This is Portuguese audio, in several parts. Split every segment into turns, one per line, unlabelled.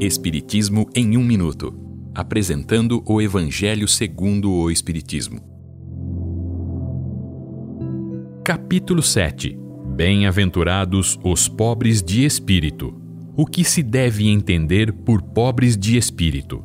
Espiritismo em um minuto, apresentando o Evangelho segundo o Espiritismo. Capítulo 7. Bem-aventurados os pobres de espírito. O que se deve entender por pobres de espírito?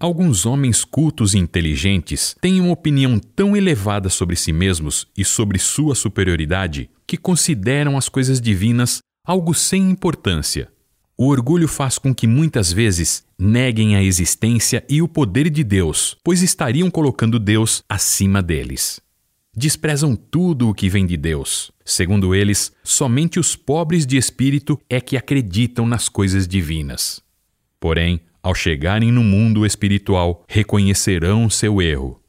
Alguns homens cultos e inteligentes têm uma opinião tão elevada sobre si mesmos e sobre sua superioridade que consideram as coisas divinas algo sem importância. O orgulho faz com que muitas vezes neguem a existência e o poder de Deus, pois estariam colocando Deus acima deles. Desprezam tudo o que vem de Deus. Segundo eles, somente os pobres de espírito é que acreditam nas coisas divinas. Porém, ao chegarem no mundo espiritual, reconhecerão seu erro.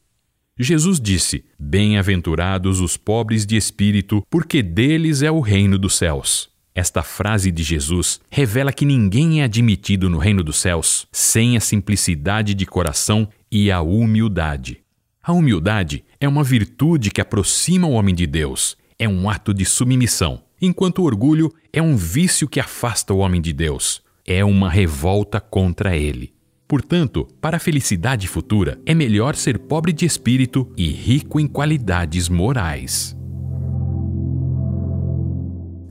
Jesus disse: Bem-aventurados os pobres de espírito, porque deles é o reino dos céus. Esta frase de Jesus revela que ninguém é admitido no reino dos céus sem a simplicidade de coração e a humildade. A humildade é uma virtude que aproxima o homem de Deus, é um ato de submissão, enquanto o orgulho é um vício que afasta o homem de Deus é uma revolta contra ele. Portanto, para a felicidade futura, é melhor ser pobre de espírito e rico em qualidades morais.